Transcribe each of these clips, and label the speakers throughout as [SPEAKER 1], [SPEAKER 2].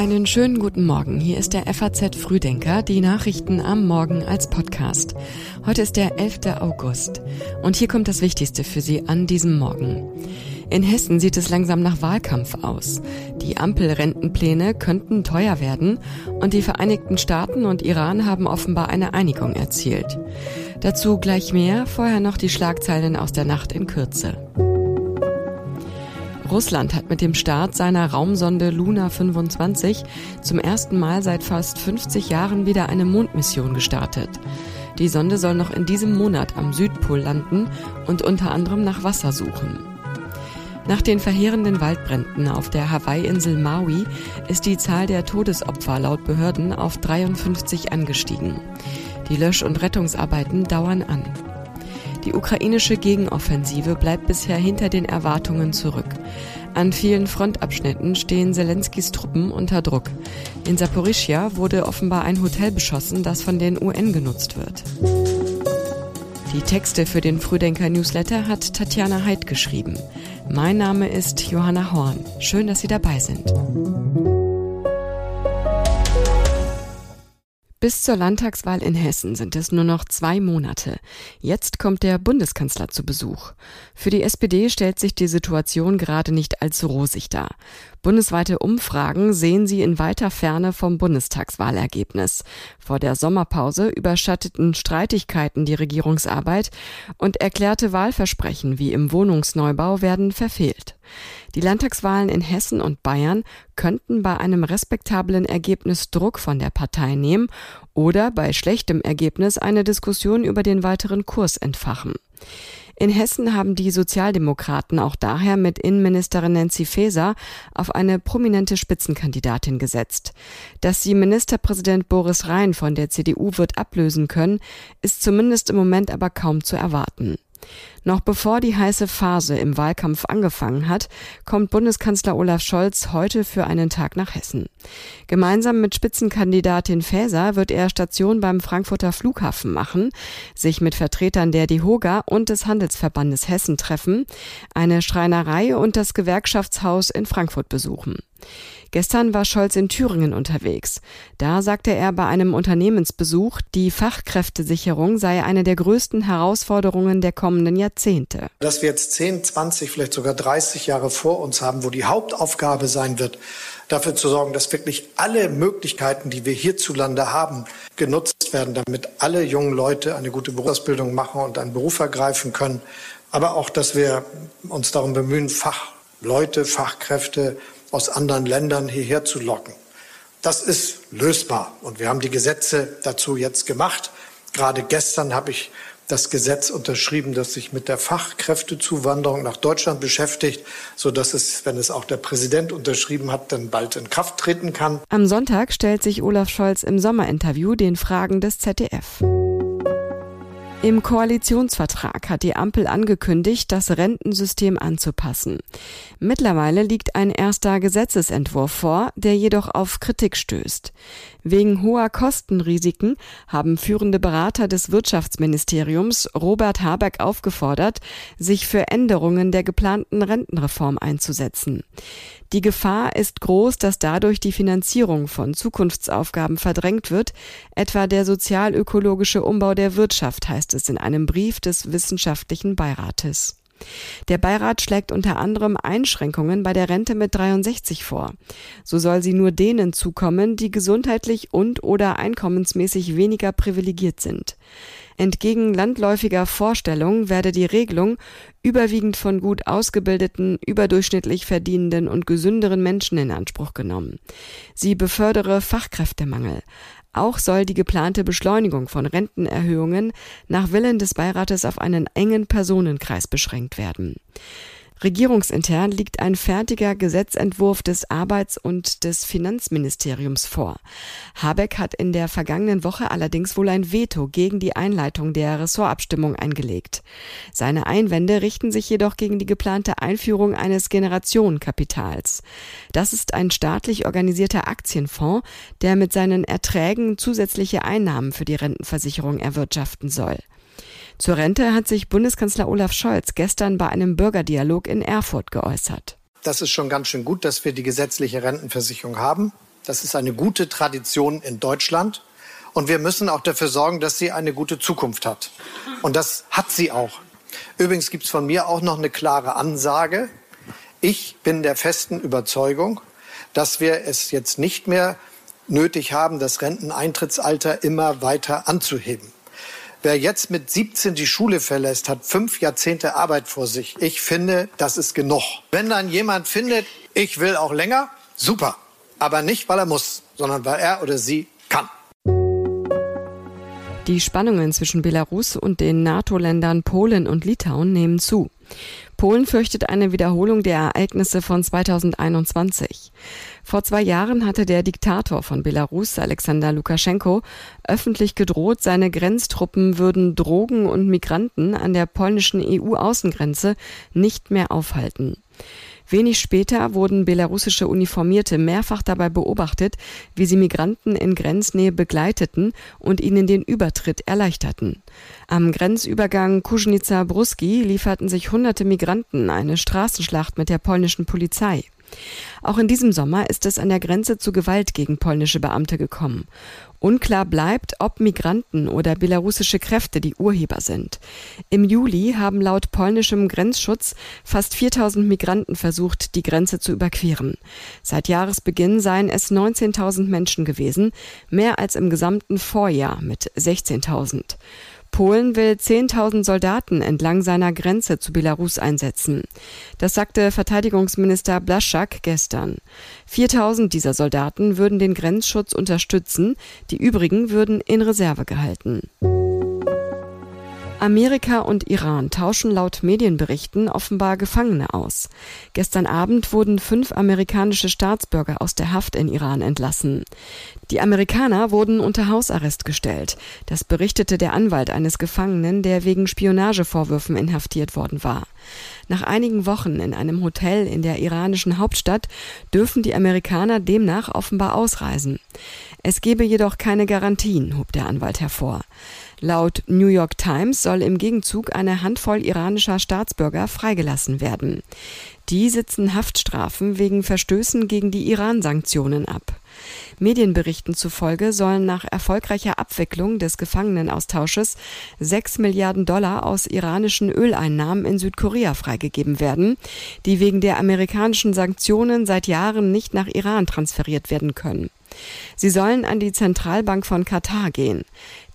[SPEAKER 1] Einen schönen guten Morgen. Hier ist der FAZ Frühdenker, die Nachrichten am Morgen als Podcast. Heute ist der 11. August und hier kommt das Wichtigste für Sie an diesem Morgen. In Hessen sieht es langsam nach Wahlkampf aus. Die Ampelrentenpläne könnten teuer werden und die Vereinigten Staaten und Iran haben offenbar eine Einigung erzielt. Dazu gleich mehr, vorher noch die Schlagzeilen aus der Nacht in Kürze. Russland hat mit dem Start seiner Raumsonde Luna 25 zum ersten Mal seit fast 50 Jahren wieder eine Mondmission gestartet. Die Sonde soll noch in diesem Monat am Südpol landen und unter anderem nach Wasser suchen. Nach den verheerenden Waldbränden auf der Hawaii-Insel Maui ist die Zahl der Todesopfer laut Behörden auf 53 angestiegen. Die Lösch- und Rettungsarbeiten dauern an. Die ukrainische Gegenoffensive bleibt bisher hinter den Erwartungen zurück. An vielen Frontabschnitten stehen Zelenskis Truppen unter Druck. In Saporischia wurde offenbar ein Hotel beschossen, das von den UN genutzt wird. Die Texte für den Frühdenker-Newsletter hat Tatjana Heid geschrieben. Mein Name ist Johanna Horn. Schön, dass Sie dabei sind. Bis zur Landtagswahl in Hessen sind es nur noch zwei Monate. Jetzt kommt der Bundeskanzler zu Besuch. Für die SPD stellt sich die Situation gerade nicht als rosig dar. Bundesweite Umfragen sehen sie in weiter Ferne vom Bundestagswahlergebnis. Vor der Sommerpause überschatteten Streitigkeiten die Regierungsarbeit und erklärte Wahlversprechen wie im Wohnungsneubau werden verfehlt. Die Landtagswahlen in Hessen und Bayern könnten bei einem respektablen Ergebnis Druck von der Partei nehmen oder bei schlechtem Ergebnis eine Diskussion über den weiteren Kurs entfachen. In Hessen haben die Sozialdemokraten auch daher mit Innenministerin Nancy Faeser auf eine prominente Spitzenkandidatin gesetzt. Dass sie Ministerpräsident Boris Rhein von der CDU wird ablösen können, ist zumindest im Moment aber kaum zu erwarten. Noch bevor die heiße Phase im Wahlkampf angefangen hat, kommt Bundeskanzler Olaf Scholz heute für einen Tag nach Hessen. Gemeinsam mit Spitzenkandidatin Faeser wird er Station beim Frankfurter Flughafen machen, sich mit Vertretern der DEHOGA und des Handelsverbandes Hessen treffen, eine Schreinerei und das Gewerkschaftshaus in Frankfurt besuchen. Gestern war Scholz in Thüringen unterwegs. Da sagte er bei einem Unternehmensbesuch, die Fachkräftesicherung sei eine der größten Herausforderungen der kommenden Jahrzehnte.
[SPEAKER 2] Dass wir jetzt 10, 20, vielleicht sogar 30 Jahre vor uns haben, wo die Hauptaufgabe sein wird, dafür zu sorgen, dass wirklich alle Möglichkeiten, die wir hierzulande haben, genutzt werden, damit alle jungen Leute eine gute Berufsausbildung machen und einen Beruf ergreifen können. Aber auch, dass wir uns darum bemühen, Fachleute, Fachkräfte aus anderen Ländern hierher zu locken. Das ist lösbar und wir haben die Gesetze dazu jetzt gemacht. Gerade gestern habe ich das Gesetz unterschrieben, das sich mit der Fachkräftezuwanderung nach Deutschland beschäftigt, so dass es, wenn es auch der Präsident unterschrieben hat, dann bald in Kraft treten kann.
[SPEAKER 1] Am Sonntag stellt sich Olaf Scholz im Sommerinterview den Fragen des ZDF. Im Koalitionsvertrag hat die Ampel angekündigt, das Rentensystem anzupassen. Mittlerweile liegt ein erster Gesetzesentwurf vor, der jedoch auf Kritik stößt. Wegen hoher Kostenrisiken haben führende Berater des Wirtschaftsministeriums Robert Habeck aufgefordert, sich für Änderungen der geplanten Rentenreform einzusetzen. Die Gefahr ist groß, dass dadurch die Finanzierung von Zukunftsaufgaben verdrängt wird, etwa der sozialökologische Umbau der Wirtschaft, heißt es in einem Brief des Wissenschaftlichen Beirates. Der Beirat schlägt unter anderem Einschränkungen bei der Rente mit 63 vor. So soll sie nur denen zukommen, die gesundheitlich und oder einkommensmäßig weniger privilegiert sind. Entgegen landläufiger Vorstellungen werde die Regelung überwiegend von gut ausgebildeten, überdurchschnittlich verdienenden und gesünderen Menschen in Anspruch genommen. Sie befördere Fachkräftemangel. Auch soll die geplante Beschleunigung von Rentenerhöhungen nach Willen des Beirates auf einen engen Personenkreis beschränkt werden. Regierungsintern liegt ein fertiger Gesetzentwurf des Arbeits- und des Finanzministeriums vor. Habeck hat in der vergangenen Woche allerdings wohl ein Veto gegen die Einleitung der Ressortabstimmung eingelegt. Seine Einwände richten sich jedoch gegen die geplante Einführung eines Generationenkapitals. Das ist ein staatlich organisierter Aktienfonds, der mit seinen Erträgen zusätzliche Einnahmen für die Rentenversicherung erwirtschaften soll. Zur Rente hat sich Bundeskanzler Olaf Scholz gestern bei einem Bürgerdialog in Erfurt geäußert.
[SPEAKER 2] Das ist schon ganz schön gut, dass wir die gesetzliche Rentenversicherung haben. Das ist eine gute Tradition in Deutschland. Und wir müssen auch dafür sorgen, dass sie eine gute Zukunft hat. Und das hat sie auch. Übrigens gibt es von mir auch noch eine klare Ansage. Ich bin der festen Überzeugung, dass wir es jetzt nicht mehr nötig haben, das Renteneintrittsalter immer weiter anzuheben. Wer jetzt mit 17 die Schule verlässt, hat fünf Jahrzehnte Arbeit vor sich. Ich finde, das ist genug. Wenn dann jemand findet, ich will auch länger, super. Aber nicht, weil er muss, sondern weil er oder sie kann.
[SPEAKER 1] Die Spannungen zwischen Belarus und den NATO-Ländern Polen und Litauen nehmen zu. Polen fürchtet eine Wiederholung der Ereignisse von 2021. Vor zwei Jahren hatte der Diktator von Belarus, Alexander Lukaschenko, öffentlich gedroht, seine Grenztruppen würden Drogen und Migranten an der polnischen EU-Außengrenze nicht mehr aufhalten. Wenig später wurden belarussische Uniformierte mehrfach dabei beobachtet, wie sie Migranten in Grenznähe begleiteten und ihnen den Übertritt erleichterten. Am Grenzübergang Kuźnica-Bruski lieferten sich hunderte Migranten eine Straßenschlacht mit der polnischen Polizei. Auch in diesem Sommer ist es an der Grenze zu Gewalt gegen polnische Beamte gekommen. Unklar bleibt, ob Migranten oder belarussische Kräfte die Urheber sind. Im Juli haben laut polnischem Grenzschutz fast 4000 Migranten versucht, die Grenze zu überqueren. Seit Jahresbeginn seien es 19.000 Menschen gewesen, mehr als im gesamten Vorjahr mit 16.000. Polen will 10.000 Soldaten entlang seiner Grenze zu Belarus einsetzen. Das sagte Verteidigungsminister Blaschak gestern. 4.000 dieser Soldaten würden den Grenzschutz unterstützen, die übrigen würden in Reserve gehalten. Amerika und Iran tauschen laut Medienberichten offenbar Gefangene aus. Gestern Abend wurden fünf amerikanische Staatsbürger aus der Haft in Iran entlassen. Die Amerikaner wurden unter Hausarrest gestellt. Das berichtete der Anwalt eines Gefangenen, der wegen Spionagevorwürfen inhaftiert worden war. Nach einigen Wochen in einem Hotel in der iranischen Hauptstadt dürfen die Amerikaner demnach offenbar ausreisen. Es gebe jedoch keine Garantien, hob der Anwalt hervor. Laut New York Times soll im Gegenzug eine Handvoll iranischer Staatsbürger freigelassen werden. Die sitzen Haftstrafen wegen Verstößen gegen die Iran-Sanktionen ab. Medienberichten zufolge sollen nach erfolgreicher Abwicklung des Gefangenenaustausches sechs Milliarden Dollar aus iranischen Öleinnahmen in Südkorea freigegeben werden, die wegen der amerikanischen Sanktionen seit Jahren nicht nach Iran transferiert werden können. Sie sollen an die Zentralbank von Katar gehen.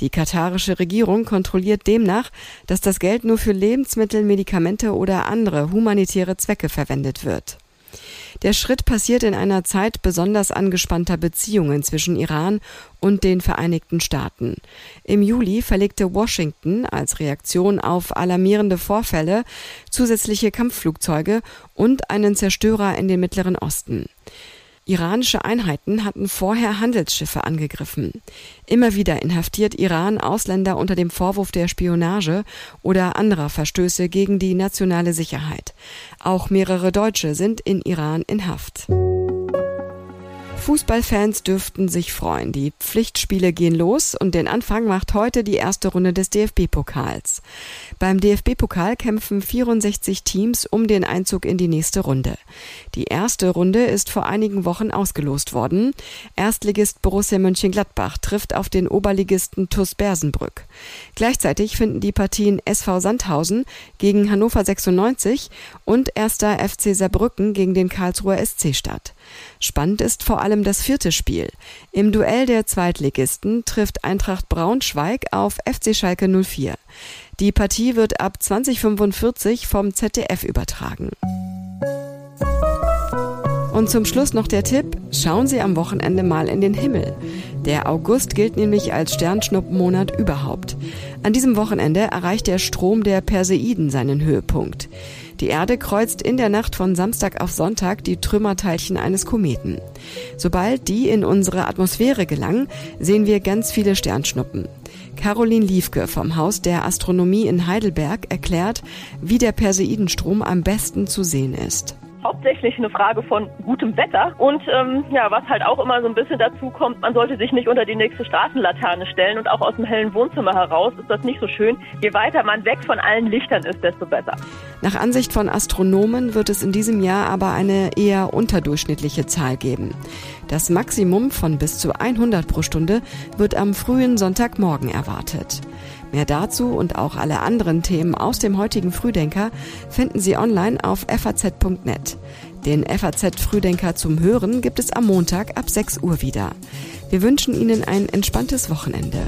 [SPEAKER 1] Die katarische Regierung kontrolliert demnach, dass das Geld nur für Lebensmittel, Medikamente oder andere humanitäre Zwecke verwendet wird. Der Schritt passiert in einer Zeit besonders angespannter Beziehungen zwischen Iran und den Vereinigten Staaten. Im Juli verlegte Washington als Reaktion auf alarmierende Vorfälle zusätzliche Kampfflugzeuge und einen Zerstörer in den Mittleren Osten. Iranische Einheiten hatten vorher Handelsschiffe angegriffen. Immer wieder inhaftiert Iran Ausländer unter dem Vorwurf der Spionage oder anderer Verstöße gegen die nationale Sicherheit. Auch mehrere Deutsche sind in Iran in Haft. Fußballfans dürften sich freuen. Die Pflichtspiele gehen los und den Anfang macht heute die erste Runde des DFB-Pokals. Beim DFB-Pokal kämpfen 64 Teams um den Einzug in die nächste Runde. Die erste Runde ist vor einigen Wochen ausgelost worden. Erstligist Borussia Mönchengladbach trifft auf den Oberligisten TuS Bersenbrück. Gleichzeitig finden die Partien SV Sandhausen gegen Hannover 96 und erster FC Saarbrücken gegen den Karlsruher SC statt. Spannend ist vor allem das vierte Spiel. Im Duell der Zweitligisten trifft Eintracht Braunschweig auf FC Schalke 04. Die Partie wird ab 2045 vom ZDF übertragen. Und zum Schluss noch der Tipp, schauen Sie am Wochenende mal in den Himmel. Der August gilt nämlich als Sternschnuppenmonat überhaupt. An diesem Wochenende erreicht der Strom der Perseiden seinen Höhepunkt. Die Erde kreuzt in der Nacht von Samstag auf Sonntag die Trümmerteilchen eines Kometen. Sobald die in unsere Atmosphäre gelangen, sehen wir ganz viele Sternschnuppen. Caroline Liefke vom Haus der Astronomie in Heidelberg erklärt, wie der Perseidenstrom am besten zu sehen ist.
[SPEAKER 3] Hauptsächlich eine Frage von gutem Wetter. Und ähm, ja, was halt auch immer so ein bisschen dazu kommt, man sollte sich nicht unter die nächste Straßenlaterne stellen und auch aus dem hellen Wohnzimmer heraus ist das nicht so schön. Je weiter man weg von allen Lichtern ist, desto besser.
[SPEAKER 1] Nach Ansicht von Astronomen wird es in diesem Jahr aber eine eher unterdurchschnittliche Zahl geben. Das Maximum von bis zu 100 pro Stunde wird am frühen Sonntagmorgen erwartet. Mehr dazu und auch alle anderen Themen aus dem heutigen Frühdenker finden Sie online auf faz.net. Den FAZ Frühdenker zum Hören gibt es am Montag ab 6 Uhr wieder. Wir wünschen Ihnen ein entspanntes Wochenende.